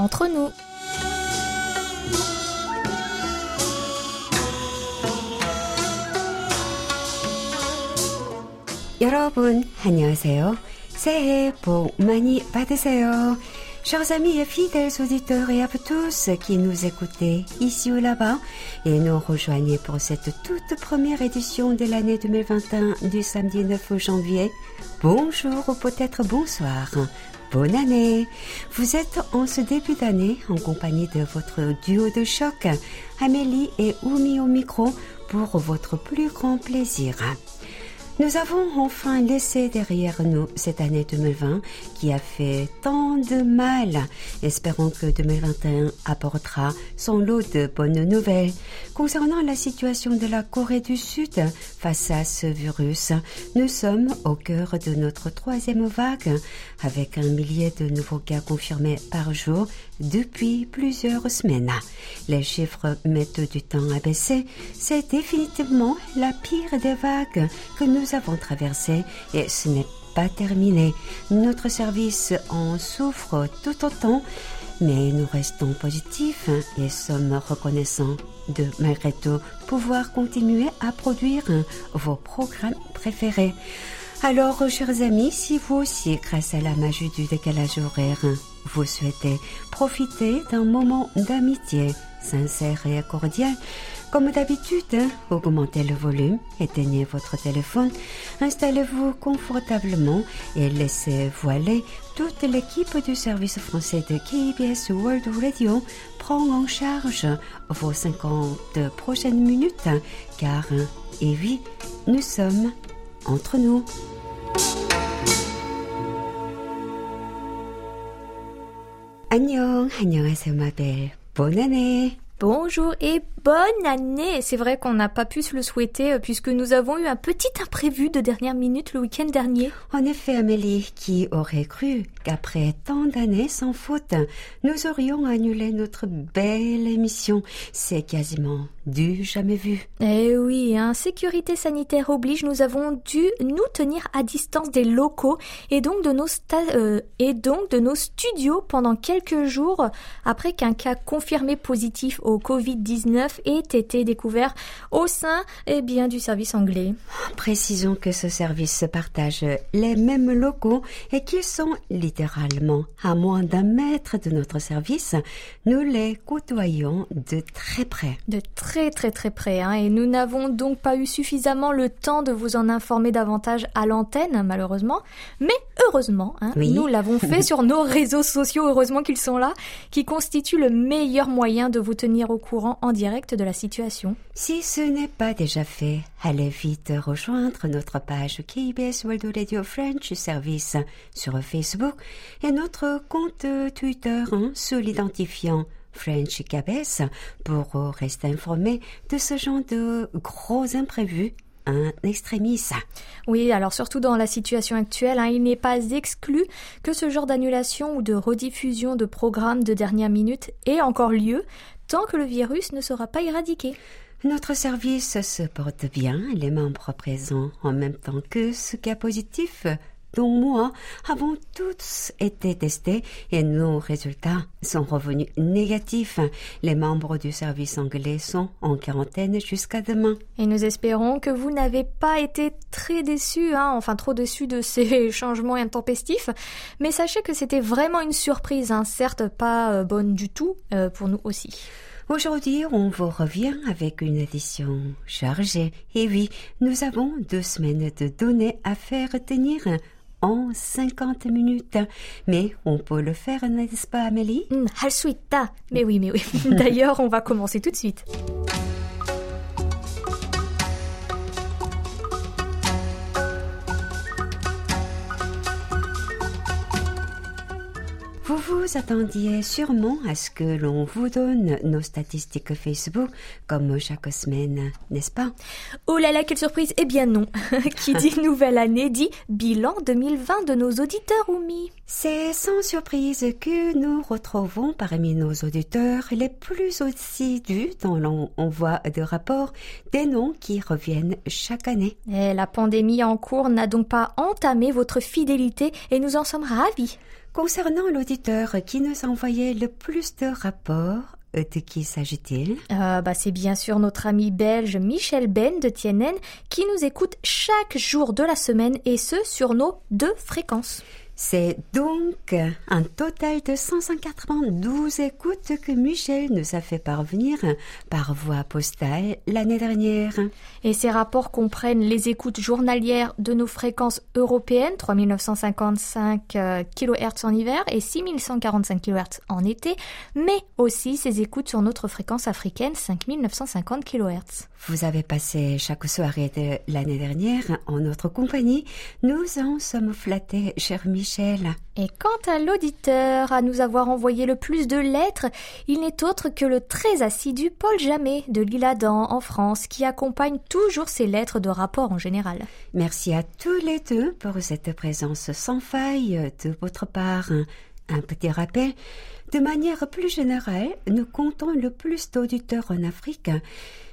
entre nous. 여러분, 안녕하세요. 새해 복 많이 받으세요. Chers amis et fidèles auditeurs et à vous tous qui nous écoutez ici ou là-bas et nous rejoignez pour cette toute première édition de l'année 2021 du samedi 9 janvier. Bonjour ou peut-être bonsoir. Bonne année. Vous êtes en ce début d'année en compagnie de votre duo de choc, Amélie et Oumi au micro pour votre plus grand plaisir. Nous avons enfin laissé derrière nous cette année 2020 qui a fait tant de mal. Espérons que 2021 apportera son lot de bonnes nouvelles. Concernant la situation de la Corée du Sud face à ce virus, nous sommes au cœur de notre troisième vague avec un millier de nouveaux cas confirmés par jour depuis plusieurs semaines. Les chiffres mettent du temps à baisser. C'est définitivement la pire des vagues que nous avons traversées et ce n'est pas terminé. Notre service en souffre tout autant, mais nous restons positifs et sommes reconnaissants de malgré tout pouvoir continuer à produire vos programmes préférés. Alors, chers amis, si vous aussi, grâce à la magie du décalage horaire, vous souhaitez profiter d'un moment d'amitié sincère et cordial, comme d'habitude, hein, augmentez le volume, éteignez votre téléphone, installez-vous confortablement et laissez voiler toute l'équipe du service français de KBS World Radio prend en charge vos 50 prochaines minutes car, et oui, nous sommes entre nous. Annyeong, annyeonghaseyo ma belle. Bonne année Bonjour et bonne année C'est vrai qu'on n'a pas pu se le souhaiter euh, puisque nous avons eu un petit imprévu de dernière minute le week-end dernier. En effet, Amélie, qui aurait cru qu'après tant d'années sans faute, nous aurions annulé notre belle émission C'est quasiment du jamais vu. Eh oui, hein, sécurité sanitaire oblige, nous avons dû nous tenir à distance des locaux et donc de nos, euh, et donc de nos studios pendant quelques jours après qu'un cas confirmé positif au Covid-19 ait été découvert au sein eh bien, du service anglais. Précisons que ce service se partage les mêmes locaux et qu'ils sont littéralement à moins d'un mètre de notre service. Nous les côtoyons de très près. De très très très près. Hein, et nous n'avons donc pas eu suffisamment le temps de vous en informer davantage à l'antenne, malheureusement. Mais heureusement, hein, nous l'avons fait sur nos réseaux sociaux, heureusement qu'ils sont là, qui constituent le meilleur moyen de vous tenir au courant en direct de la situation. Si ce n'est pas déjà fait, allez vite rejoindre notre page KBS World Radio French Service sur Facebook et notre compte Twitter hein, sous l'identifiant French KBS pour rester informé de ce genre de gros imprévus un extrémiste. Oui, alors surtout dans la situation actuelle, hein, il n'est pas exclu que ce genre d'annulation ou de rediffusion de programmes de dernière minute ait encore lieu tant que le virus ne sera pas éradiqué. Notre service se porte bien, les membres présents en même temps que ce cas positif dont moi avons tous été testés et nos résultats sont revenus négatifs. Les membres du service anglais sont en quarantaine jusqu'à demain. Et nous espérons que vous n'avez pas été très déçus, hein, enfin trop déçus de ces changements intempestifs. Mais sachez que c'était vraiment une surprise, hein, certes pas euh, bonne du tout euh, pour nous aussi. Aujourd'hui, on vous revient avec une édition chargée. Et oui, nous avons deux semaines de données à faire tenir en 50 minutes. Mais on peut le faire, n'est-ce pas, Amélie? Mm, Mais oui, mais oui. D'ailleurs, on va commencer tout de suite. Vous vous attendiez sûrement à ce que l'on vous donne nos statistiques Facebook comme chaque semaine, n'est-ce pas? Oh là là, quelle surprise Eh bien non. Qui dit nouvelle année dit bilan 2020 de nos auditeurs, Oumi. C'est sans surprise que nous retrouvons parmi nos auditeurs les plus assidus dont l'on envoie de rapports des noms qui reviennent chaque année. Et la pandémie en cours n'a donc pas entamé votre fidélité et nous en sommes ravis. Concernant l'auditeur qui nous envoyait le plus de rapports, euh, de qui s'agit-il? Euh, bah, C'est bien sûr notre ami belge Michel Ben de Tienen qui nous écoute chaque jour de la semaine et ce sur nos deux fréquences. C'est donc un total de 192 écoutes que Michel nous a fait parvenir par voie postale l'année dernière. Et ces rapports comprennent les écoutes journalières de nos fréquences européennes, 3955 euh, kHz en hiver et 6145 kHz en été, mais aussi ces écoutes sur notre fréquence africaine, 5950 kHz. Vous avez passé chaque soirée de l'année dernière en notre compagnie. Nous en sommes flattés, cher Michel. Et quant à l'auditeur à nous avoir envoyé le plus de lettres, il n'est autre que le très assidu Paul Jamet de l'Île-Adam en France qui accompagne toujours ses lettres de rapport en général. Merci à tous les deux pour cette présence sans faille de votre part. Un petit rappel. De manière plus générale, nous comptons le plus d'auditeurs en Afrique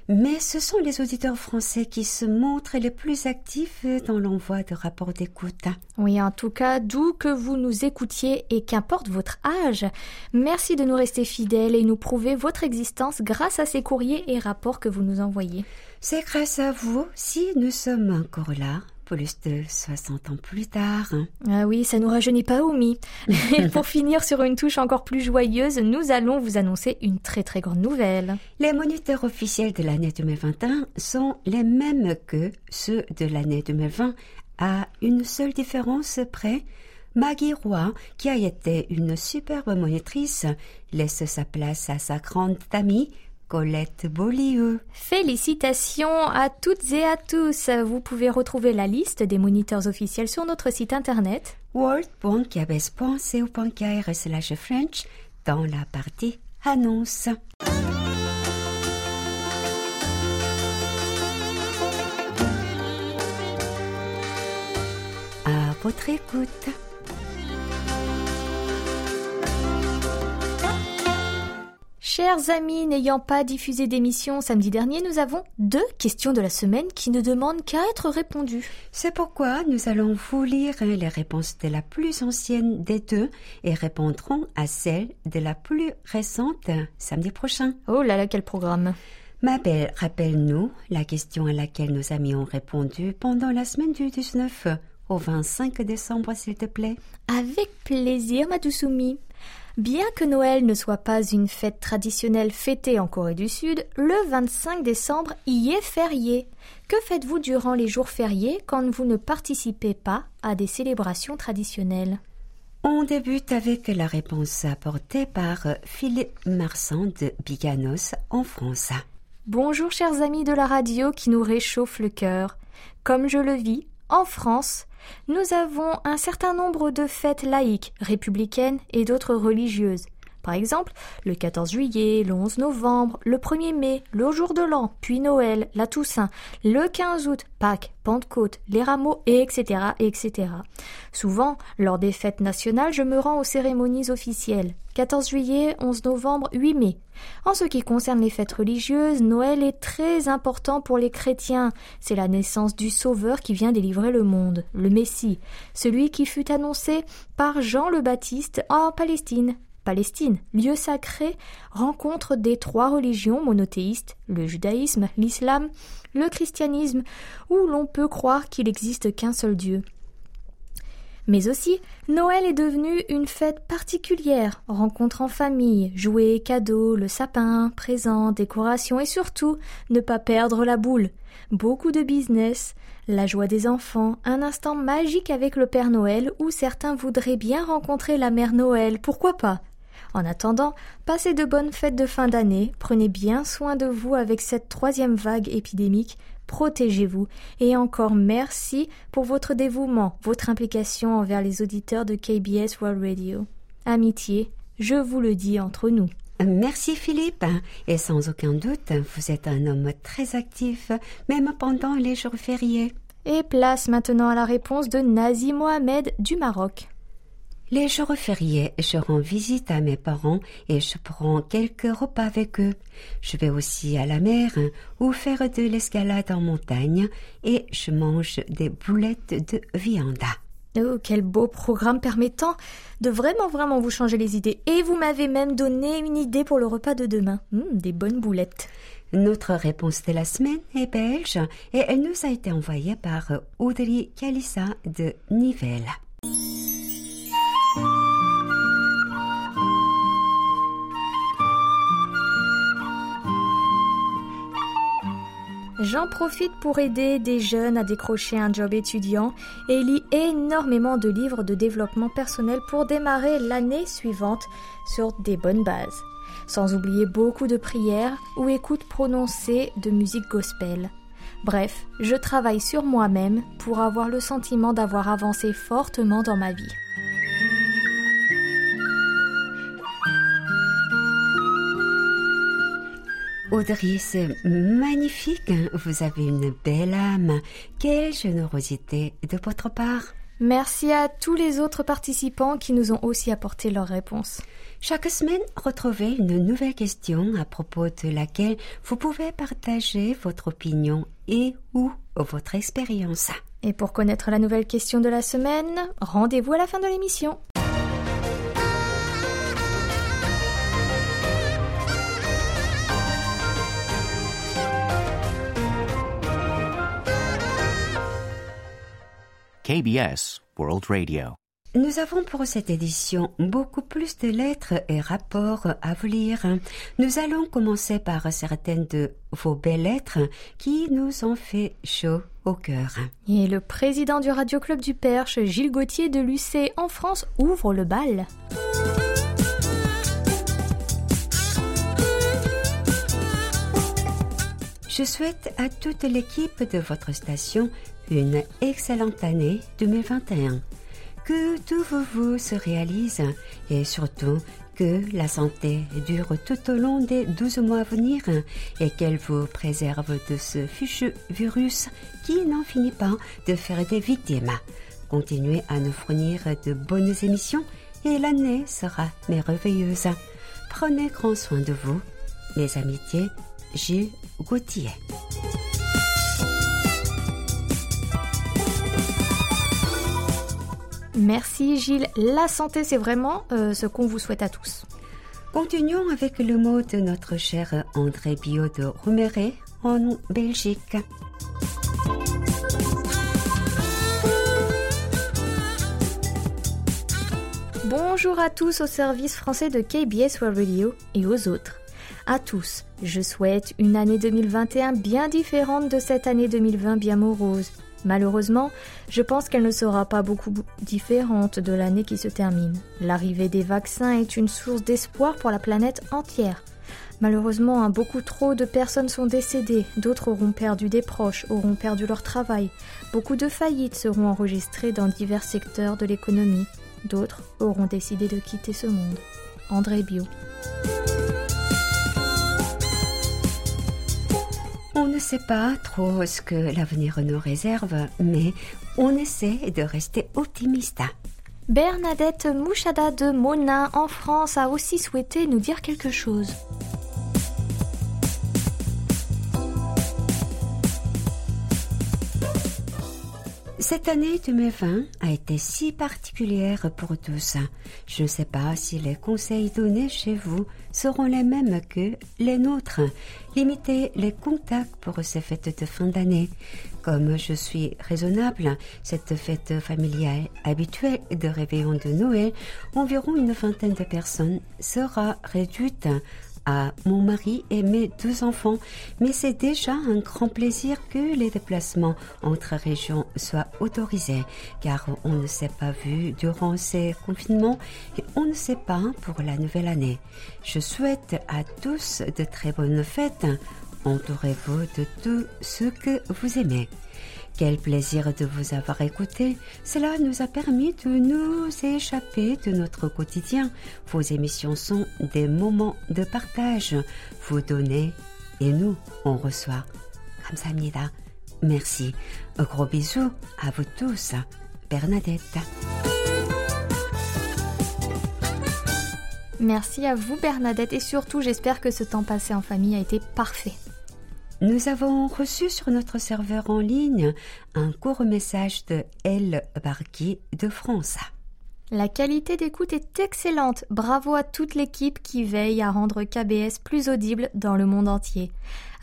mais ce sont les auditeurs français qui se montrent les plus actifs dans l'envoi de rapports d'écoute. Oui, en tout cas, d'où que vous nous écoutiez et qu'importe votre âge, merci de nous rester fidèles et nous prouver votre existence grâce à ces courriers et rapports que vous nous envoyez. C'est grâce à vous si nous sommes encore là plus de 60 ans plus tard. Ah oui, ça nous rajeunit pas, Oumi. Et pour finir sur une touche encore plus joyeuse, nous allons vous annoncer une très très grande nouvelle. Les moniteurs officiels de l'année 2021 sont les mêmes que ceux de l'année 2020, à une seule différence près. Maggie Roy, qui a été une superbe monitrice, laisse sa place à sa grande amie Colette Beaulieu. Félicitations à toutes et à tous. Vous pouvez retrouver la liste des moniteurs officiels sur notre site internet slash French dans la partie annonce. À votre écoute. Chers amis, n'ayant pas diffusé d'émission samedi dernier, nous avons deux questions de la semaine qui ne demandent qu'à être répondues. C'est pourquoi nous allons vous lire les réponses de la plus ancienne des deux et répondrons à celle de la plus récente samedi prochain. Oh là là, quel programme Ma belle, rappelle-nous la question à laquelle nos amis ont répondu pendant la semaine du 19 au 25 décembre, s'il te plaît. Avec plaisir, ma douce Bien que Noël ne soit pas une fête traditionnelle fêtée en Corée du Sud, le 25 décembre y est férié. Que faites-vous durant les jours fériés quand vous ne participez pas à des célébrations traditionnelles? On débute avec la réponse apportée par Philippe Marsan de Biganos en France. Bonjour chers amis de la radio qui nous réchauffent le cœur. Comme je le vis, en France, nous avons un certain nombre de fêtes laïques, républicaines et d'autres religieuses. Par exemple, le 14 juillet, le 11 novembre, le 1er mai, le jour de l'an, puis Noël, la Toussaint, le 15 août, Pâques, Pentecôte, les rameaux, etc., etc. Souvent, lors des fêtes nationales, je me rends aux cérémonies officielles. 14 juillet, 11 novembre, 8 mai. En ce qui concerne les fêtes religieuses, Noël est très important pour les chrétiens. C'est la naissance du Sauveur qui vient délivrer le monde, le Messie, celui qui fut annoncé par Jean le Baptiste en Palestine. Palestine, lieu sacré, rencontre des trois religions monothéistes, le judaïsme, l'islam, le christianisme, où l'on peut croire qu'il n'existe qu'un seul Dieu. Mais aussi, Noël est devenu une fête particulière, rencontre en famille, jouets, cadeaux, le sapin, présents, décorations et surtout ne pas perdre la boule. Beaucoup de business, la joie des enfants, un instant magique avec le Père Noël où certains voudraient bien rencontrer la Mère Noël, pourquoi pas? En attendant, passez de bonnes fêtes de fin d'année, prenez bien soin de vous avec cette troisième vague épidémique, protégez-vous et encore merci pour votre dévouement, votre implication envers les auditeurs de KBS World Radio. Amitié, je vous le dis entre nous. Merci Philippe. Et sans aucun doute, vous êtes un homme très actif, même pendant les jours fériés. Et place maintenant à la réponse de Nazi Mohamed du Maroc. Les jours fériés, je rends visite à mes parents et je prends quelques repas avec eux. Je vais aussi à la mer ou faire de l'escalade en montagne et je mange des boulettes de viande. Oh, quel beau programme permettant de vraiment vraiment vous changer les idées. Et vous m'avez même donné une idée pour le repas de demain. Hum, des bonnes boulettes. Notre réponse de la semaine est belge et elle nous a été envoyée par Audrey Kalissa de Nivelles. J'en profite pour aider des jeunes à décrocher un job étudiant et lis énormément de livres de développement personnel pour démarrer l'année suivante sur des bonnes bases. Sans oublier beaucoup de prières ou écoutes prononcées de musique gospel. Bref, je travaille sur moi-même pour avoir le sentiment d'avoir avancé fortement dans ma vie. Audrey, c'est magnifique. Vous avez une belle âme. Quelle générosité de votre part. Merci à tous les autres participants qui nous ont aussi apporté leurs réponses. Chaque semaine, retrouvez une nouvelle question à propos de laquelle vous pouvez partager votre opinion et ou votre expérience. Et pour connaître la nouvelle question de la semaine, rendez-vous à la fin de l'émission. KBS World Radio. Nous avons pour cette édition beaucoup plus de lettres et rapports à vous lire. Nous allons commencer par certaines de vos belles lettres qui nous ont fait chaud au cœur. Et le président du Radio Club du Perche, Gilles Gauthier de l'UC en France, ouvre le bal. Je souhaite à toute l'équipe de votre station une excellente année 2021. Que tous vos vœux se réalisent et surtout que la santé dure tout au long des 12 mois à venir et qu'elle vous préserve de ce fichu virus qui n'en finit pas de faire des victimes. Continuez à nous fournir de bonnes émissions et l'année sera merveilleuse. Prenez grand soin de vous. Mes amitiés, Gilles Gauthier. Merci Gilles. La santé, c'est vraiment euh, ce qu'on vous souhaite à tous. Continuons avec le mot de notre cher André Bio de en Belgique. Bonjour à tous au service français de KBS World Radio et aux autres. À tous, je souhaite une année 2021 bien différente de cette année 2020 bien morose. Malheureusement, je pense qu'elle ne sera pas beaucoup différente de l'année qui se termine. L'arrivée des vaccins est une source d'espoir pour la planète entière. Malheureusement, hein, beaucoup trop de personnes sont décédées, d'autres auront perdu des proches, auront perdu leur travail, beaucoup de faillites seront enregistrées dans divers secteurs de l'économie, d'autres auront décidé de quitter ce monde. André Bio. On ne sait pas trop ce que l'avenir nous réserve, mais on essaie de rester optimiste. Bernadette Mouchada de Monin en France a aussi souhaité nous dire quelque chose. Cette année 2020 a été si particulière pour tous. Je ne sais pas si les conseils donnés chez vous seront les mêmes que les nôtres. Limitez les contacts pour ces fêtes de fin d'année. Comme je suis raisonnable, cette fête familiale habituelle de réveillon de Noël, environ une vingtaine de personnes sera réduite à mon mari et mes deux enfants, mais c'est déjà un grand plaisir que les déplacements entre régions soient autorisés, car on ne s'est pas vu durant ces confinements et on ne sait pas pour la nouvelle année. Je souhaite à tous de très bonnes fêtes. Entourez-vous de tout ce que vous aimez. Quel plaisir de vous avoir écouté. Cela nous a permis de nous échapper de notre quotidien. Vos émissions sont des moments de partage. Vous donnez et nous, on reçoit. 감사합니다. Merci. Un gros bisou à vous tous. Bernadette. Merci à vous Bernadette et surtout j'espère que ce temps passé en famille a été parfait. Nous avons reçu sur notre serveur en ligne un court message de El Barki de France. La qualité d'écoute est excellente. Bravo à toute l'équipe qui veille à rendre KBS plus audible dans le monde entier.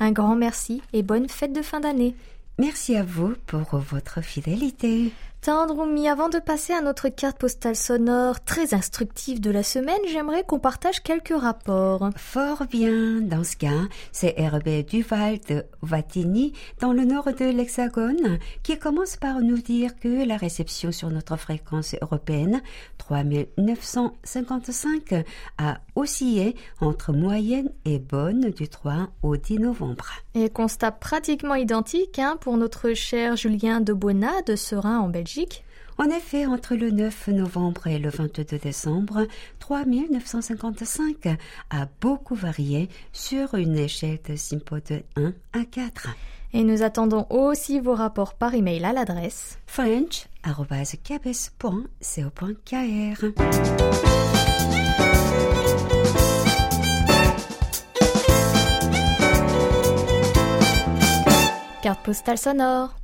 Un grand merci et bonne fête de fin d'année. Merci à vous pour votre fidélité. Tandroumi, avant de passer à notre carte postale sonore très instructive de la semaine, j'aimerais qu'on partage quelques rapports. Fort bien. Dans ce cas, c'est Hervé Duval de Vatigny, dans le nord de l'Hexagone, qui commence par nous dire que la réception sur notre fréquence européenne, 3955, a oscillé entre moyenne et bonne du 3 au 10 novembre. Et constat pratiquement identique hein, pour notre cher Julien de Bonnat de Serein en Belgique. En effet, entre le 9 novembre et le 22 décembre, 3955 a beaucoup varié sur une échelle de SIMPO de 1 à 4. Et nous attendons aussi vos rapports par email à l'adresse french.cabes.co.kr. Carte postale sonore.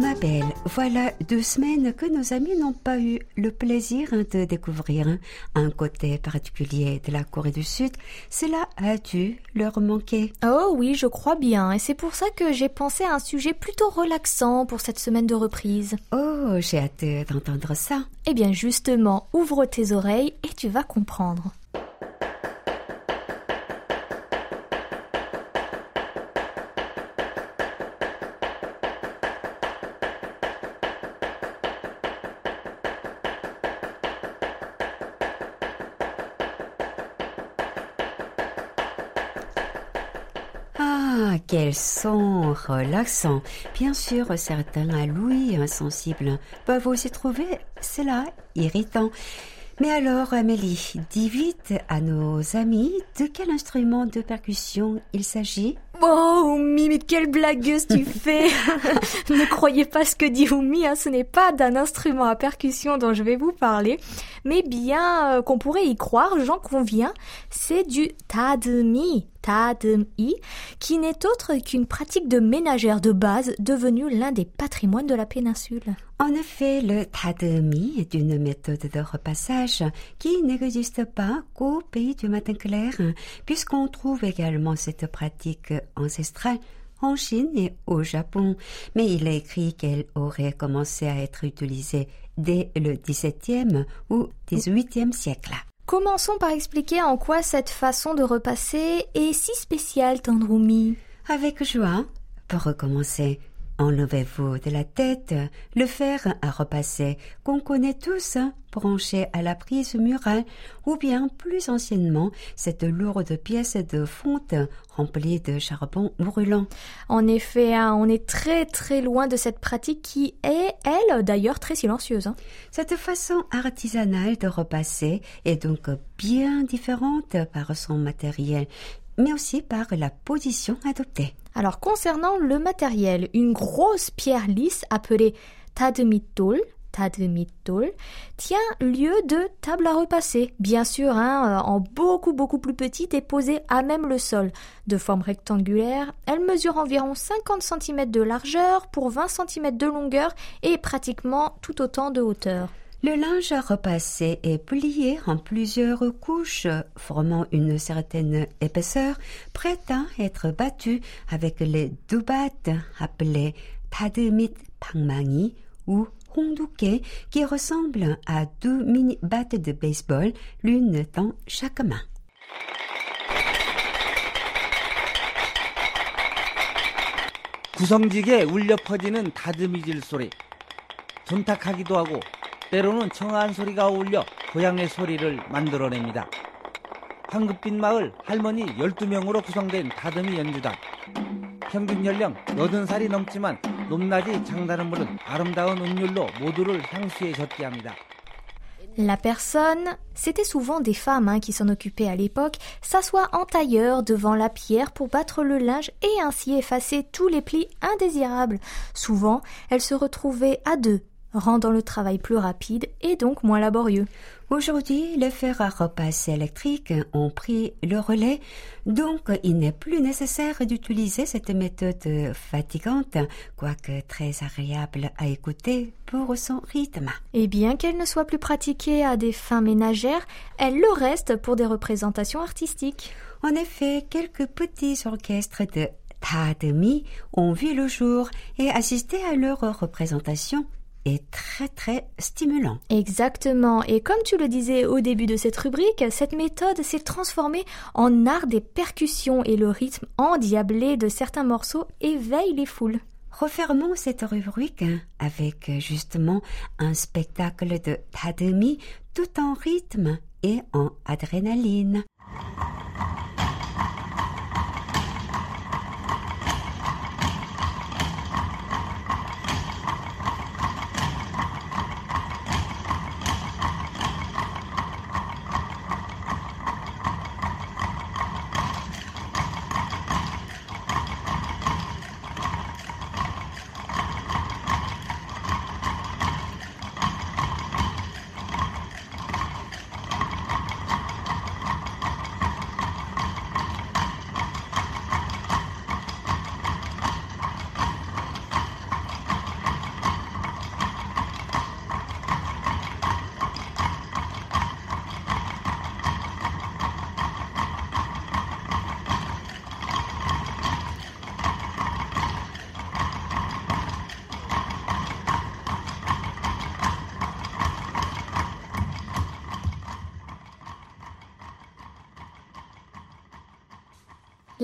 Ma belle, voilà deux semaines que nos amis n'ont pas eu le plaisir de découvrir un côté particulier de la Corée du Sud. Cela a dû leur manquer. Oh oui, je crois bien, et c'est pour ça que j'ai pensé à un sujet plutôt relaxant pour cette semaine de reprise. Oh, j'ai hâte d'entendre ça. Eh bien justement, ouvre tes oreilles et tu vas comprendre. Ah, quel son relaxant. Bien sûr, certains à l'ouïe insensibles peuvent aussi trouver cela irritant. Mais alors, Amélie, dis vite à nos amis de quel instrument de percussion il s'agit? Oh, Oumi, mais quelle blagueuse tu fais Ne croyez pas ce que dit Oumi, hein, ce n'est pas d'un instrument à percussion dont je vais vous parler, mais bien euh, qu'on pourrait y croire, j'en conviens, c'est du tademi, tademi, qui n'est autre qu'une pratique de ménagère de base devenue l'un des patrimoines de la péninsule. En effet, le tademi est une méthode de repassage qui n'existe pas qu'au pays du matin clair, puisqu'on trouve également cette pratique ancestrale en Chine et au Japon, mais il est écrit qu'elle aurait commencé à être utilisée dès le XVIIe ou XVIIIe siècle. Commençons par expliquer en quoi cette façon de repasser est si spéciale, Tandroumi. Avec joie, pour recommencer, enlevez-vous de la tête le fer à repasser qu'on connaît tous, branché à la prise murale, ou bien plus anciennement cette lourde pièce de fonte remplie de charbon brûlant. En effet, hein, on est très très loin de cette pratique qui est, elle, d'ailleurs, très silencieuse. hein. Cette façon artisanale de repasser est donc bien différente par son matériel, mais aussi par la position adoptée. Alors concernant le matériel, une grosse pierre lisse appelée tadmitol, tadmitol, tient lieu de table à repasser, bien sûr, hein, euh, en beaucoup beaucoup plus petite et posée à même le sol. De forme rectangulaire, elle mesure environ 50 cm de largeur pour 20 cm de longueur et pratiquement tout autant de hauteur. Le linge à repasser est plié en plusieurs couches, formant une certaine épaisseur, prête à être battue avec les deux battes appelées tademit pangmangi ou hongduke, qui ressemblent à deux mini-battes de baseball, l'une dans chaque main. 구성지게 울려 퍼지는 다듬이질 소리. 둔탁하기도 하고 때로는 청아한 소리가 어울려 고향의 소리를 만들어냅니다. 황급빛 마을 할머니 12명으로 구성된 다듬이 연주단. 평균 연령 80살이 넘지만 높낮이 장단은 물론 아름다운 운율로 모두를 향수에 젖게 합니다. La personne, c'était souvent des femmes hein, qui s'en occupaient à l'époque, s'assoit en tailleur devant la pierre pour battre le linge et ainsi effacer tous les plis indésirables. Souvent, elles se retrouvaient à deux, rendant le travail plus rapide et donc moins laborieux. Aujourd'hui, les fers à repasser électriques ont pris le relais, donc il n'est plus nécessaire d'utiliser cette méthode fatigante, quoique très agréable à écouter pour son rythme. Et bien qu'elle ne soit plus pratiquée à des fins ménagères, elle le reste pour des représentations artistiques. En effet, quelques petits orchestres de Tademi ont vu le jour et assisté à leur représentation est très très stimulant. Exactement. Et comme tu le disais au début de cette rubrique, cette méthode s'est transformée en art des percussions et le rythme endiablé de certains morceaux éveille les foules. Refermons cette rubrique avec justement un spectacle de Tademi tout en rythme et en adrénaline.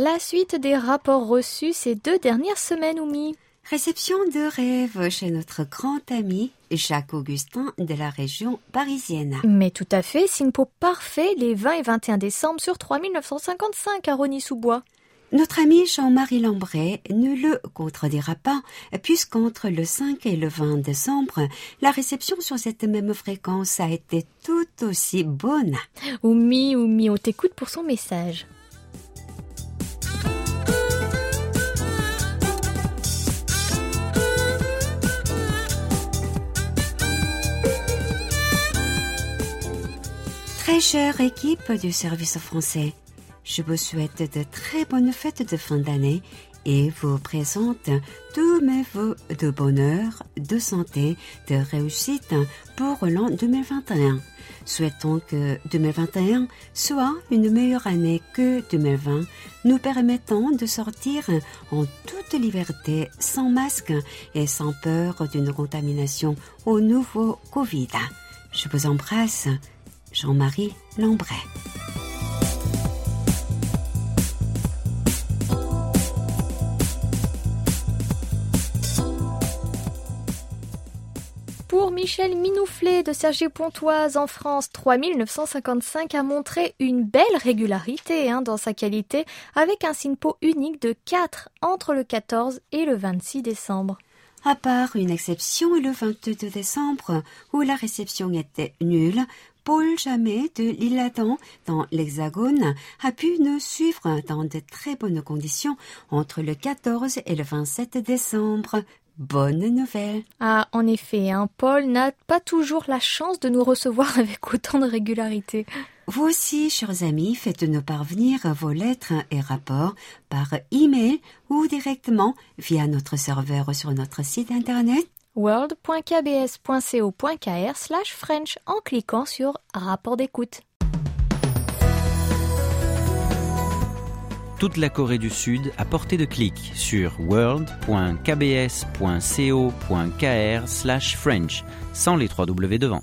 La suite des rapports reçus ces deux dernières semaines, Oumi. Réception de rêve chez notre grand ami Jacques Augustin de la région parisienne. Mais tout à fait, SINPO parfait les 20 et 21 décembre sur 3955 à Rony-sous-Bois. Notre ami Jean-Marie Lambray ne le contredira pas, puisqu'entre le 5 et le 20 décembre, la réception sur cette même fréquence a été tout aussi bonne. Oumi, Oumi, on t'écoute pour son message. Très chère équipe du service français, je vous souhaite de très bonnes fêtes de fin d'année et vous présente tous mes vœux de bonheur, de santé, de réussite pour l'an 2021. Souhaitons que 2021 soit une meilleure année que 2020, nous permettant de sortir en toute liberté, sans masque et sans peur d'une contamination au nouveau Covid. Je vous embrasse. Jean-Marie Lambray. Pour Michel Minouflet de Sergi-Pontoise en France, 3955 a montré une belle régularité hein, dans sa qualité avec un SINPO unique de 4 entre le 14 et le 26 décembre. À part une exception le 22 décembre où la réception était nulle, Paul Jamais de l'Isle-Adam dans l'Hexagone a pu nous suivre dans de très bonnes conditions entre le 14 et le 27 décembre. Bonne nouvelle. Ah, en effet, hein, Paul n'a pas toujours la chance de nous recevoir avec autant de régularité. Vous aussi, chers amis, faites-nous parvenir vos lettres et rapports par email ou directement via notre serveur sur notre site internet world.kbs.co.kr slash French en cliquant sur Rapport d'écoute. Toute la Corée du Sud à portée de clic sur world.kbs.co.kr slash French sans les trois W devant.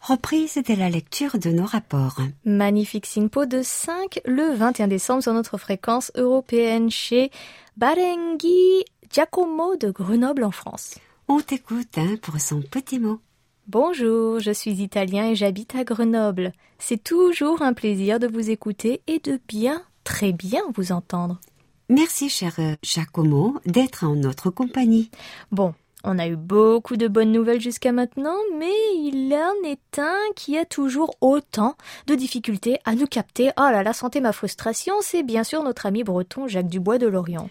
Reprise de la lecture de nos rapports. Magnifique Singpo de 5 le 21 décembre sur notre fréquence européenne chez Barenghi Giacomo de Grenoble en France. On t'écoute hein, pour son petit mot. Bonjour, je suis italien et j'habite à Grenoble. C'est toujours un plaisir de vous écouter et de bien, très bien vous entendre. Merci, cher euh, Giacomo, d'être en notre compagnie. Bon, on a eu beaucoup de bonnes nouvelles jusqu'à maintenant, mais il en est un qui a toujours autant de difficultés à nous capter. Oh là là, sentez ma frustration, c'est bien sûr notre ami breton Jacques Dubois de Lorient.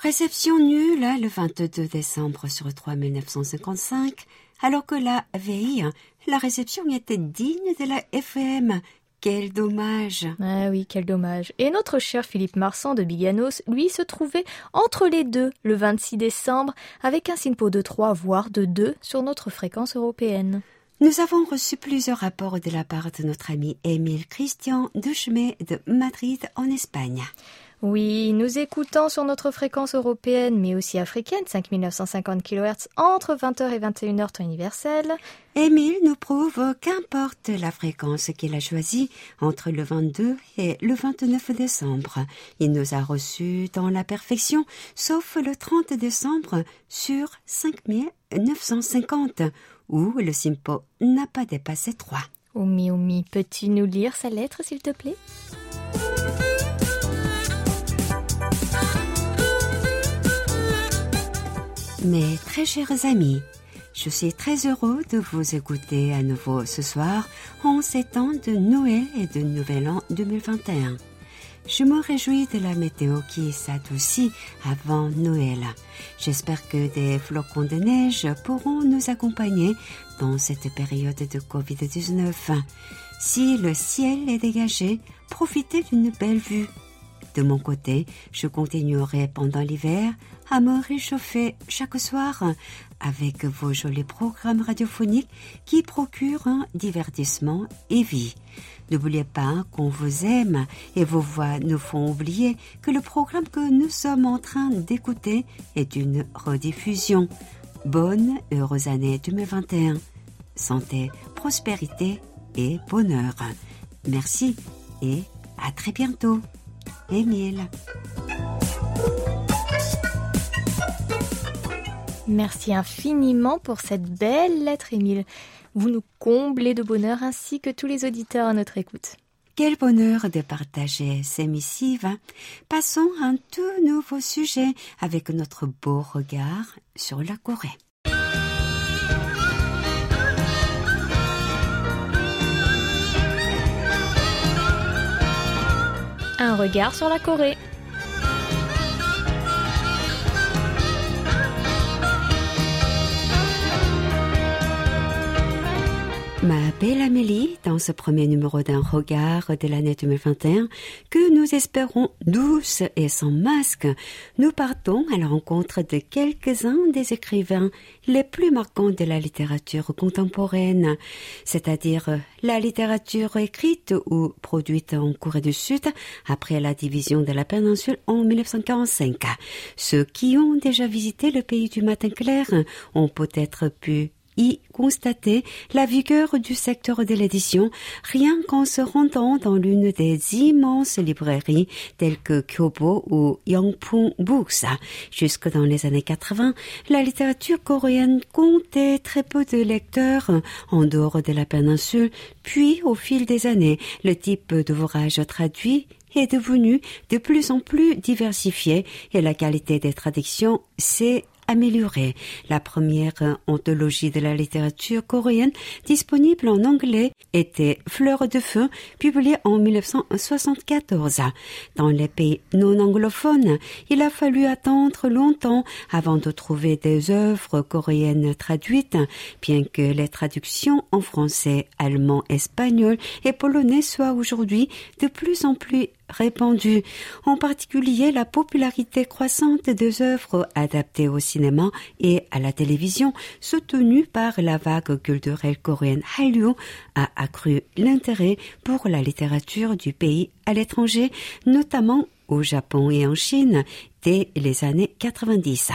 Réception nulle hein, le 22 décembre sur 3 1955, alors que la veille, la réception était digne de la FM. Quel dommage Ah oui, quel dommage. Et notre cher Philippe Marsan de Biganos, lui, se trouvait entre les deux le 26 décembre, avec un SINPO de 3, voire de 2 sur notre fréquence européenne. Nous avons reçu plusieurs rapports de la part de notre ami Émile Christian Duchemet de Madrid en Espagne. Oui, nous écoutons sur notre fréquence européenne, mais aussi africaine, 5950 kHz, entre 20h et 21h temps universel. Émile nous prouve qu'importe la fréquence qu'il a choisie entre le 22 et le 29 décembre. Il nous a reçus dans la perfection, sauf le 30 décembre sur 5950, où le SIMPO n'a pas dépassé 3. Oumi, Oumi, peux-tu nous lire sa lettre, s'il te plaît? Mes très chers amis, je suis très heureux de vous écouter à nouveau ce soir en ces temps de Noël et de Nouvel An 2021. Je me réjouis de la météo qui s'adoucit avant Noël. J'espère que des flocons de neige pourront nous accompagner dans cette période de Covid-19. Si le ciel est dégagé, profitez d'une belle vue. De mon côté, je continuerai pendant l'hiver à me réchauffer chaque soir avec vos jolis programmes radiophoniques qui procurent un divertissement et vie. N'oubliez pas qu'on vous aime et vos voix nous font oublier que le programme que nous sommes en train d'écouter est une rediffusion. Bonne heureuse année 2021. Santé, prospérité et bonheur. Merci et à très bientôt. Émile. Merci infiniment pour cette belle lettre, Émile. Vous nous comblez de bonheur ainsi que tous les auditeurs à notre écoute. Quel bonheur de partager ces missives. Passons à un tout nouveau sujet avec notre beau regard sur la Corée. Regard sur la Corée. Ma belle Amélie, dans ce premier numéro d'un regard de l'année 2021, que nous espérons douce et sans masque, nous partons à la rencontre de quelques-uns des écrivains les plus marquants de la littérature contemporaine, c'est-à-dire la littérature écrite ou produite en Corée du Sud après la division de la péninsule en 1945. Ceux qui ont déjà visité le pays du matin clair ont peut-être pu y constater la vigueur du secteur de l'édition rien qu'en se rendant dans l'une des immenses librairies telles que Kyobo ou Yongpung Books. Jusque dans les années 80, la littérature coréenne comptait très peu de lecteurs en dehors de la péninsule, puis au fil des années, le type d'ouvrage traduit est devenu de plus en plus diversifié et la qualité des traductions s'est améliorée. La première anthologie de la littérature coréenne disponible en anglais était Fleur de feu, publiée en 1974. Dans les pays non anglophones, il a fallu attendre longtemps avant de trouver des œuvres coréennes traduites, bien que les traductions en français, allemand, espagnol et polonais soient aujourd'hui de plus en plus répandu, en particulier la popularité croissante des œuvres adaptées au cinéma et à la télévision, soutenue par la vague culturelle coréenne Hallyu, a accru l'intérêt pour la littérature du pays à l'étranger, notamment au Japon et en Chine dès les années 90.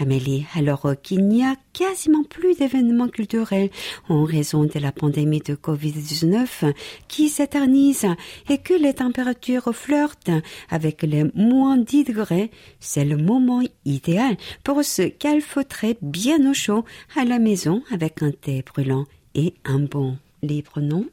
Amélie, alors qu'il n'y a quasiment plus d'événements culturels en raison de la pandémie de Covid-19 qui s'éternise et que les températures flirtent avec les moins 10 degrés, c'est le moment idéal pour se calfeutrer bien au chaud à la maison avec un thé brûlant et un bon livre, non?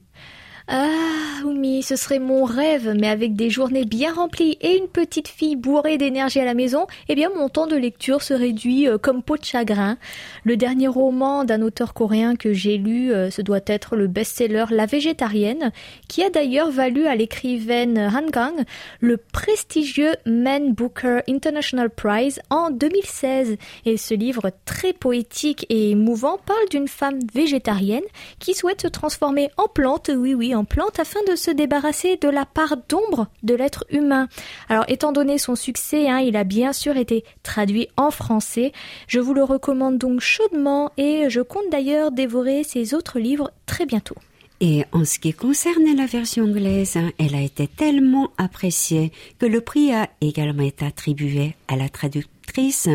Ah, oui, ce serait mon rêve, mais avec des journées bien remplies et une petite fille bourrée d'énergie à la maison, eh bien mon temps de lecture se réduit euh, comme peau de chagrin. Le dernier roman d'un auteur coréen que j'ai lu, euh, ce doit être le best-seller La végétarienne, qui a d'ailleurs valu à l'écrivaine Han Gang le prestigieux Man Booker International Prize en 2016. Et ce livre très poétique et émouvant parle d'une femme végétarienne qui souhaite se transformer en plante, oui oui, en plante afin de se débarrasser de la part d'ombre de l'être humain. Alors, étant donné son succès, hein, il a bien sûr été traduit en français. Je vous le recommande donc chaudement et je compte d'ailleurs dévorer ses autres livres très bientôt. Et en ce qui concerne la version anglaise, hein, elle a été tellement appréciée que le prix a également été attribué à la traductrice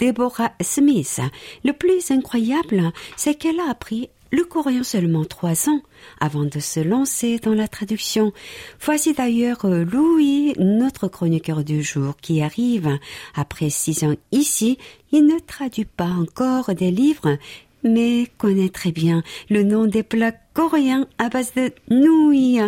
Deborah Smith. Le plus incroyable, c'est qu'elle a appris le coréen seulement trois ans avant de se lancer dans la traduction. Voici d'ailleurs euh, Louis, notre chroniqueur du jour, qui arrive après six ans ici. Il ne traduit pas encore des livres, mais connaît très bien le nom des plats coréens à base de nouilles.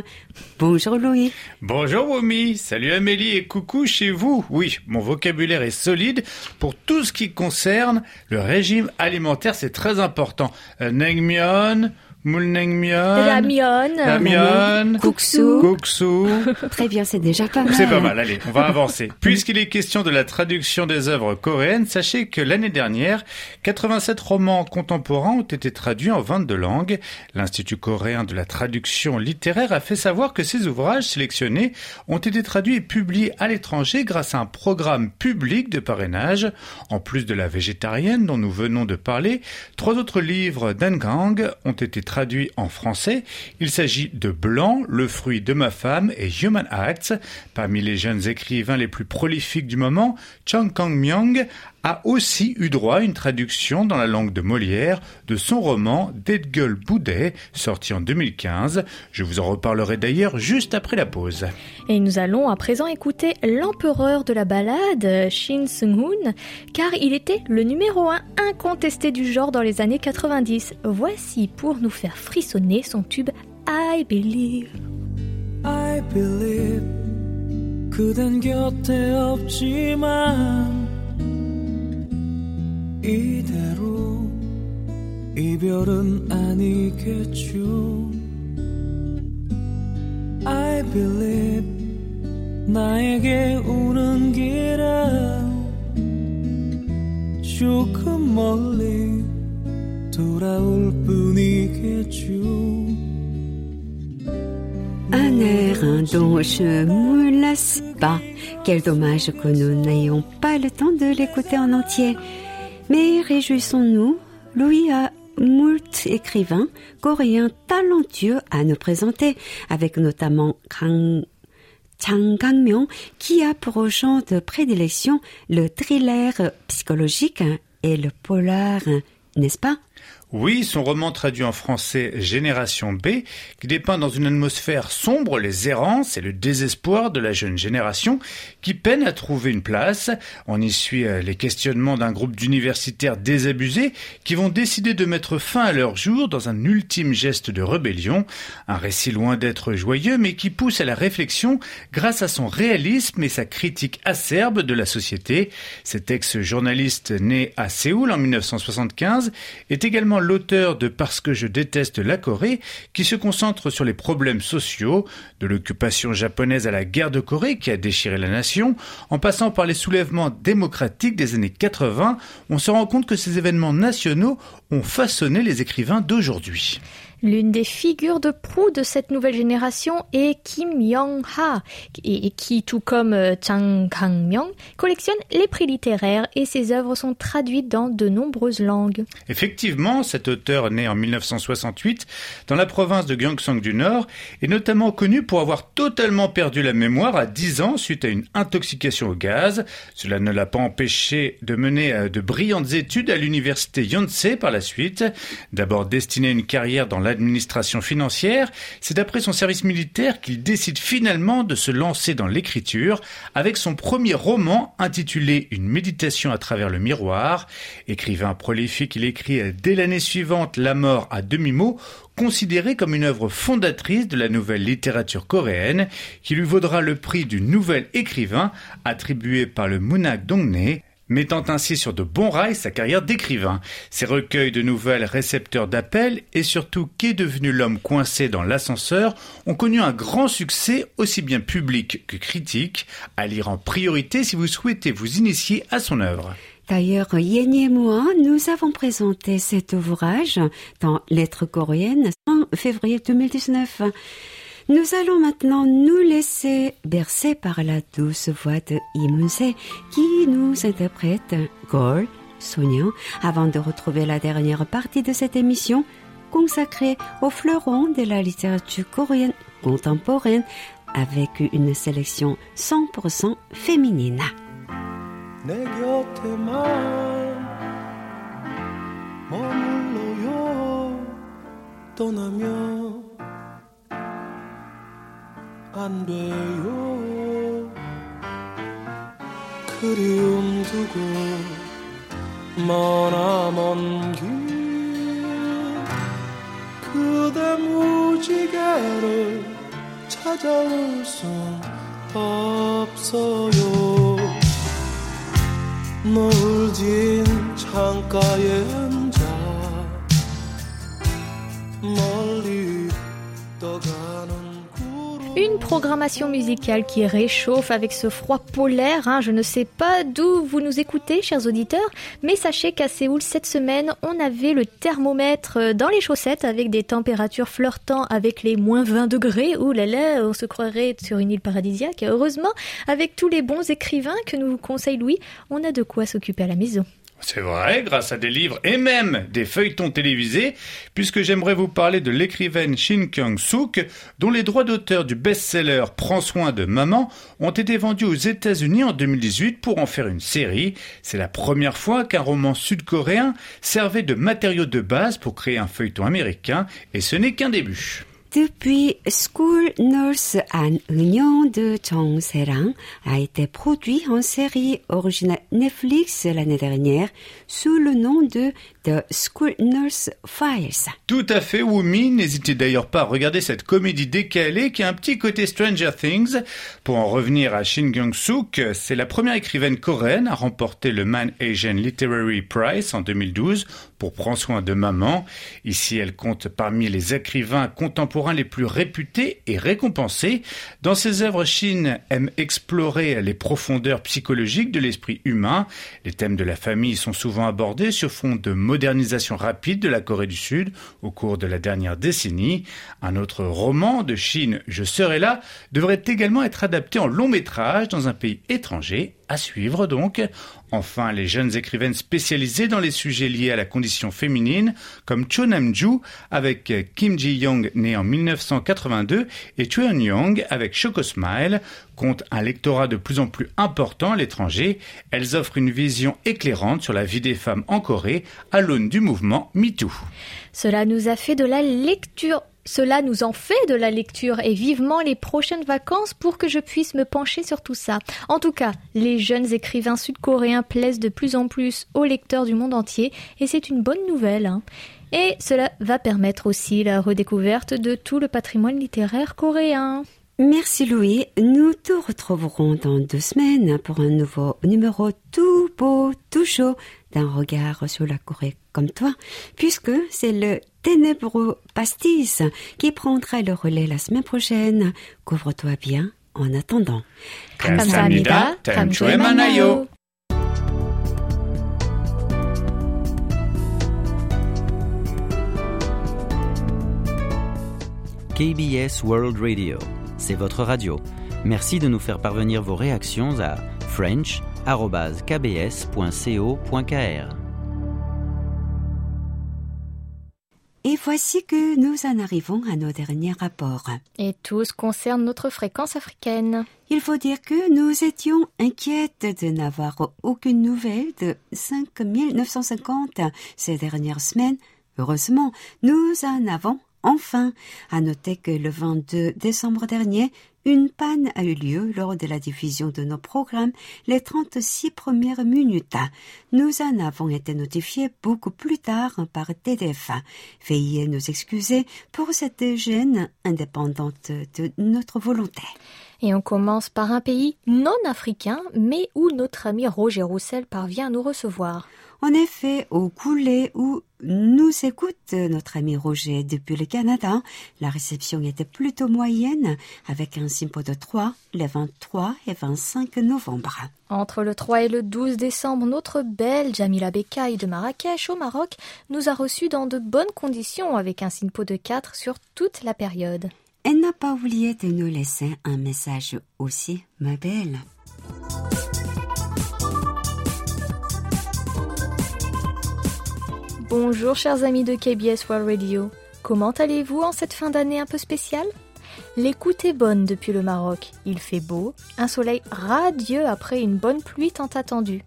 Bonjour Louis. Bonjour Womi. Salut Amélie et coucou chez vous. Oui, mon vocabulaire est solide pour tout ce qui concerne le régime alimentaire, c'est très important. Euh, naengmyeon, Moulnengmyeon. Ramion. Ramion. Kuksu. Kuksu. Très bien, c'est déjà pas mal. C'est pas mal, allez, on va avancer. Puisqu'il est question de la traduction des œuvres coréennes, sachez que l'année dernière, 87 romans contemporains ont été traduits en 22 langues. L'Institut coréen de la traduction littéraire a fait savoir que ces ouvrages sélectionnés ont été traduits et publiés à l'étranger grâce à un programme public de parrainage. En plus de la végétarienne dont nous venons de parler, trois autres livres d'Engang ont été traduits traduit en français. Il s'agit de Blanc, le fruit de ma femme et Human Acts. Parmi les jeunes écrivains les plus prolifiques du moment, Chang Kang-myung a aussi eu droit à une traduction dans la langue de Molière de son roman Gueule Boudet, sorti en 2015. Je vous en reparlerai d'ailleurs juste après la pause. Et nous allons à présent écouter l'empereur de la balade, Shin Seung-hoon, car il était le numéro un incontesté du genre dans les années 90. Voici pour nous faire frissonner son tube I Believe. I believe 이대로 이별은 아니겠죠 I believe 나에게 오는 길은 조금 멀리 돌아올 뿐이겠죠 Un air dont je me lasse pas. Quel dommage que nous n'ayons pas le temps de l'écouter en entier. Mais réjouissons-nous, Louis a moult écrivains coréens talentueux à nous présenter, avec notamment Kang Chang Kang-myung, qui a pour genre de prédilection le thriller psychologique et le polar, n'est-ce pas Oui, son roman traduit en français Génération B, qui dépeint dans une atmosphère sombre les errances et le désespoir de la jeune génération qui peine à trouver une place. On y suit euh, les questionnements d'un groupe d'universitaires désabusés qui vont décider de mettre fin à leur jour dans un ultime geste de rébellion. Un récit loin d'être joyeux mais qui pousse à la réflexion grâce à son réalisme et sa critique acerbe de la société. Cet ex-journaliste né à Séoul en 1975 est également l'auteur de Parce que je déteste la Corée, qui se concentre sur les problèmes sociaux, de l'occupation japonaise à la guerre de Corée qui a déchiré la nation, en passant par les soulèvements démocratiques des années 80, on se rend compte que ces événements nationaux ont façonné les écrivains d'aujourd'hui. L'une des figures de proue de cette nouvelle génération est Kim Young-ha, et qui, tout comme euh, Chang Kang-myung, collectionne les prix littéraires et ses œuvres sont traduites dans de nombreuses langues. Effectivement, cet auteur né en 1968 dans la province de Gyeongsang du Nord est notamment connu pour avoir totalement perdu la mémoire à 10 ans suite à une intoxication au gaz. Cela ne l'a pas empêché de mener euh, de brillantes études à l'université Yonsei par la suite. D'abord à une carrière dans la l'administration financière, c'est d'après son service militaire qu'il décide finalement de se lancer dans l'écriture avec son premier roman intitulé Une méditation à travers le miroir. Écrivain prolifique, il écrit dès l'année suivante La mort à demi-mot considéré comme une œuvre fondatrice de la nouvelle littérature coréenne, qui lui vaudra le prix du nouvel écrivain attribué par le Munak Dongnae, mettant ainsi sur de bons rails sa carrière d'écrivain. Ses recueils de nouvelles récepteurs d'appels et surtout Qu'est devenu l'homme coincé dans l'ascenseur ont connu un grand succès aussi bien public que critique, à lire en priorité si vous souhaitez vous initier à son œuvre. D'ailleurs, Yen et moi, nous avons présenté cet ouvrage dans Lettres coréennes en février 2019. Nous allons maintenant nous laisser bercer par la douce voix de Imunse qui nous interprète Gol, Sonia, avant de retrouver la dernière partie de cette émission consacrée au fleuron de la littérature coréenne contemporaine avec une sélection 100% féminine. 안 돼요. 그리움 두고 머나 먼 길 그대 무지개를 찾아올 순 없어요. 노을 진 창가에 programmation musicale qui réchauffe avec ce froid polaire. Hein. Je ne sais pas d'où vous nous écoutez, chers auditeurs, mais sachez qu'à Séoul cette semaine, on avait le thermomètre euh, dans les chaussettes avec des températures flirtant avec les moins 20 degrés. Ouh là là, on se croirait sur une île paradisiaque. Heureusement, avec tous les bons écrivains que nous conseille Louis, on a de quoi s'occuper à la maison. C'est vrai, grâce à des livres et même des feuilletons télévisés, puisque j'aimerais vous parler de l'écrivaine Shin Kyung-suk, dont les droits d'auteur du best-seller Prends soin de maman ont été vendus aux États-Unis en 2018 pour en faire une série. C'est la première fois qu'un roman sud-coréen servait de matériau de base pour créer un feuilleton américain, et ce n'est qu'un début. Depuis School Nurse An Eunyoung de Chong Se-rang a été produit en série originale Netflix l'année dernière sous le nom de School Nurse Files. Tout à fait, Wumi. N'hésitez d'ailleurs pas à regarder cette comédie décalée qui a un petit côté Stranger Things. Pour en revenir à Shin Kyung-suk, c'est la première écrivaine coréenne à remporter le Man Asian Literary Prize en 2012 pour Prendre soin de maman. Ici, elle compte parmi les écrivains contemporains les plus réputés et récompensés. Dans ses œuvres, Shin aime explorer les profondeurs psychologiques de l'esprit humain. Les thèmes de la famille sont souvent abordés sur fond de modernisation rapide de la Corée du Sud au cours de la dernière décennie. Un autre roman de Shin, Je serai là, devrait également être adapté en long métrage dans un pays étranger à suivre donc. Enfin, les jeunes écrivaines spécialisées dans les sujets liés à la condition féminine, comme Cho Nam-ju avec Kim Ji-young né en 1982 et Choi Young avec Choco Smile, comptent un lectorat de plus en plus important à l'étranger. Elles offrent une vision éclairante sur la vie des femmes en Corée à l'aune du mouvement MeToo. Cela nous a fait de la lecture cela nous en fait de la lecture et vivement les prochaines vacances pour que je puisse me pencher sur tout ça. En tout cas, les jeunes écrivains sud-coréens plaisent de plus en plus aux lecteurs du monde entier et c'est une bonne nouvelle. Hein. Et cela va permettre aussi la redécouverte de tout le patrimoine littéraire coréen. Merci Louis. Nous te retrouverons dans deux semaines pour un nouveau numéro tout beau, tout chaud d'un regard sur la Corée comme toi, puisque c'est le ténébreux pastis qui prendra le relais la semaine prochaine. Couvre-toi bien en attendant. 감사합니다. 다음 주에 만나요. KBS World Radio, c'est votre radio. Merci de nous faire parvenir vos réactions à french.kbs.co.kr. Et voici que nous en arrivons à nos derniers rapports. Et tous concernent notre fréquence africaine. Il faut dire que nous étions inquiètes de n'avoir aucune nouvelle de 5950 ces dernières semaines. Heureusement, nous en avons Enfin, à noter que le 22 décembre dernier, une panne a eu lieu lors de la diffusion de nos programmes les 36 premières minutes. Nous en avons été notifiés beaucoup plus tard par TDF. Veuillez nous excuser pour cette gêne indépendante de notre volonté. Et on commence par un pays non africain, mais où notre ami Roger Roussel parvient à nous recevoir. En effet, au Coulé où nous écoute notre ami Roger depuis le Canada, la réception était plutôt moyenne avec un simpo de 3 les 23 et 25 novembre. Entre le 3 et le 12 décembre, notre belle Jamila Bekaï de Marrakech au Maroc nous a reçus dans de bonnes conditions avec un simpo de 4 sur toute la période. Elle n'a pas oublié de nous laisser un message aussi, ma belle. Bonjour chers amis de KBS World Radio. Comment allez-vous en cette fin d'année un peu spéciale? L'écoute est bonne depuis le Maroc. Il fait beau, un soleil radieux après une bonne pluie tant attendue.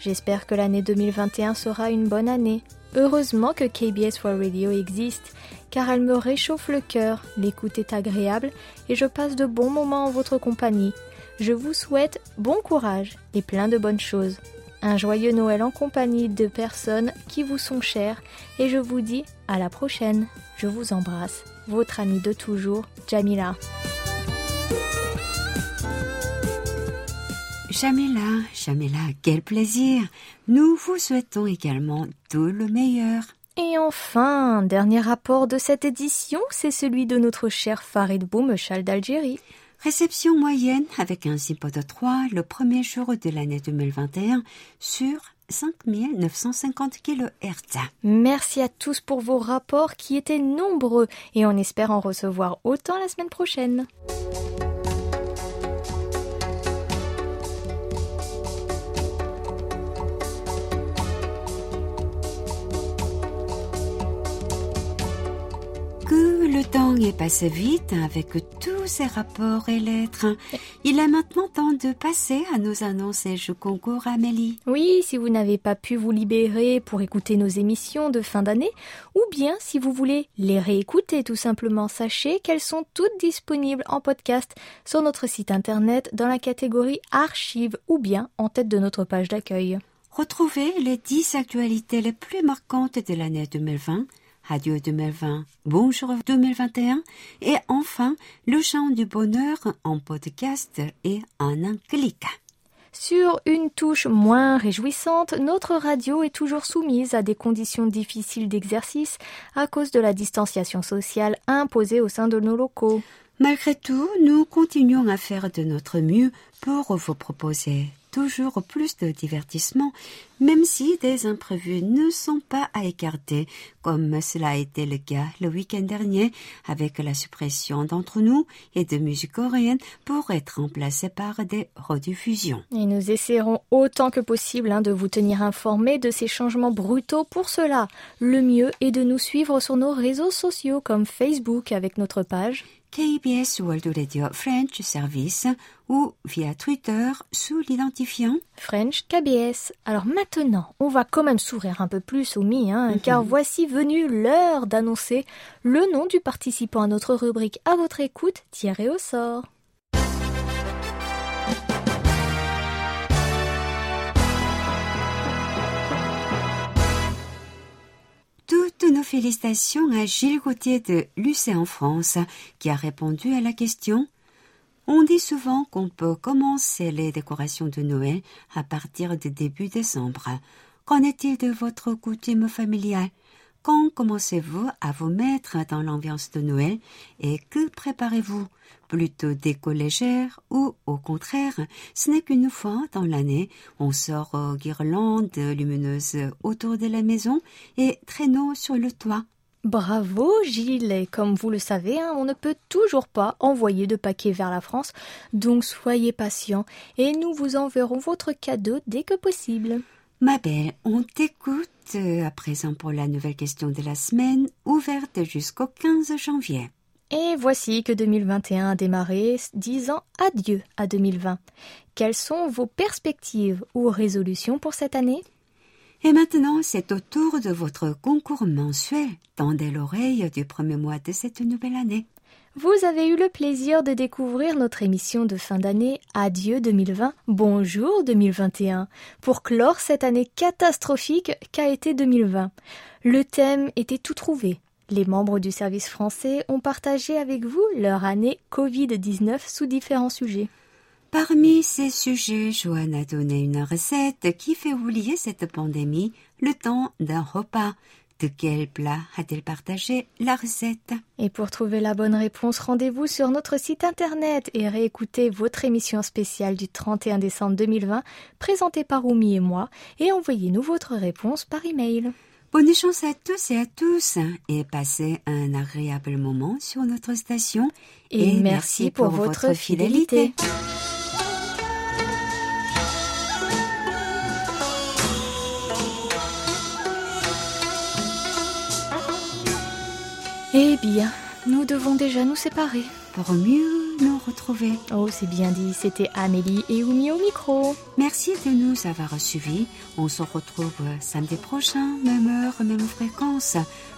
J'espère que l'année 2021 sera une bonne année. Heureusement que KBS World Radio existe, car elle me réchauffe le cœur, l'écoute est agréable et je passe de bons moments en votre compagnie. Je vous souhaite bon courage et plein de bonnes choses. Un joyeux Noël en compagnie de personnes qui vous sont chères et je vous dis à la prochaine. Je vous embrasse. Votre amie de toujours, Jamila. Jamila, Jamila, quel plaisir. Nous vous souhaitons également tout le meilleur. Et enfin, dernier rapport de cette édition, c'est celui de notre cher Farid Boumechal d'Algérie. Réception moyenne avec un de 3 le premier jour de l'année 2021 sur 5950 kHz. Merci à tous pour vos rapports qui étaient nombreux et on espère en recevoir autant la semaine prochaine. Le temps est passé vite avec tous ces rapports et lettres. Il est maintenant temps de passer à nos annonces et je concours Amélie. Oui, si vous n'avez pas pu vous libérer pour écouter nos émissions de fin d'année, ou bien si vous voulez les réécouter tout simplement, sachez qu'elles sont toutes disponibles en podcast sur notre site internet dans la catégorie archives ou bien en tête de notre page d'accueil. Retrouvez les 10 actualités les plus marquantes de l'année 2020 Radio 2020, Bonjour 2021 et enfin le chant du bonheur en podcast et en un clic. Sur une touche moins réjouissante, notre radio est toujours soumise à des conditions difficiles d'exercice à cause de la distanciation sociale imposée au sein de nos locaux. Malgré tout, nous continuons à faire de notre mieux pour vous proposer toujours plus de divertissement, même si des imprévus ne sont pas à écarter, comme cela a été le cas le week-end dernier avec la suppression d'entre nous et de musique coréenne pour être remplacée par des rediffusions. Et nous essaierons autant que possible hein, de vous tenir informés de ces changements brutaux. Pour cela, le mieux est de nous suivre sur nos réseaux sociaux comme Facebook avec notre page KBS World Radio French Service ou via Twitter sous l'identifiant French KBS. Alors maintenant, on va quand même sourire un peu plus au mi, hein, car voici venue l'heure d'annoncer le nom du participant à notre rubrique à votre écoute tiré au sort. Félicitations à Gilles Gauthier de Lucé en France qui a répondu à la question. On dit souvent qu'on peut commencer les décorations de Noël à partir de début décembre. Qu'en est-il de votre coutume familiale? Quand commencez-vous à vous mettre dans l'ambiance de Noël et que préparez-vous? Plutôt déco légère ou au contraire, ce n'est qu'une fois dans l'année, on sort aux guirlandes lumineuses autour de la maison et traîneaux sur le toit. Bravo Gilles, et comme vous le savez, hein, on ne peut toujours pas envoyer de paquets vers la France, donc soyez patient et nous vous enverrons votre cadeau dès que possible. Ma belle, on t'écoute euh, à présent pour la nouvelle question de la semaine, ouverte jusqu'au 15 janvier. Et voici que 2021 a démarré, disant adieu à 2020. Quelles sont vos perspectives ou résolutions pour cette année? Et maintenant, c'est au tour de votre concours mensuel. Tendez l'oreille du premier mois de cette nouvelle année. Vous avez eu le plaisir de découvrir notre émission de fin d'année Adieu 2020, Bonjour 2021, pour clore cette année catastrophique qu'a été 2020. Le thème était tout trouvé. Les membres du service français ont partagé avec vous leur année Covid-19 sous différents sujets. Parmi ces sujets, Joanne a donné une recette qui fait oublier cette pandémie le temps d'un repas. De quel plat a-t-elle partagé la recette? Et pour trouver la bonne réponse, rendez-vous sur notre site internet et réécoutez votre émission spéciale du 31 décembre 2020 présentée par Oumi et moi et envoyez-nous votre réponse par email. Bonne chance à tous et à tous et passez un agréable moment sur notre station Et, merci, pour, votre fidélité. Eh bien, nous devons déjà nous séparer. Pour mieux nous retrouver. Oh, c'est bien dit, c'était Amélie et Oumi au micro. Merci de nous avoir suivis. On se retrouve samedi prochain, même heure, même fréquence,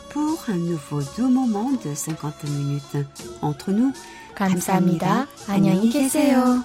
pour un nouveau doux moment de 50 minutes. Entre nous, 감사합니다. 안녕히 계세요.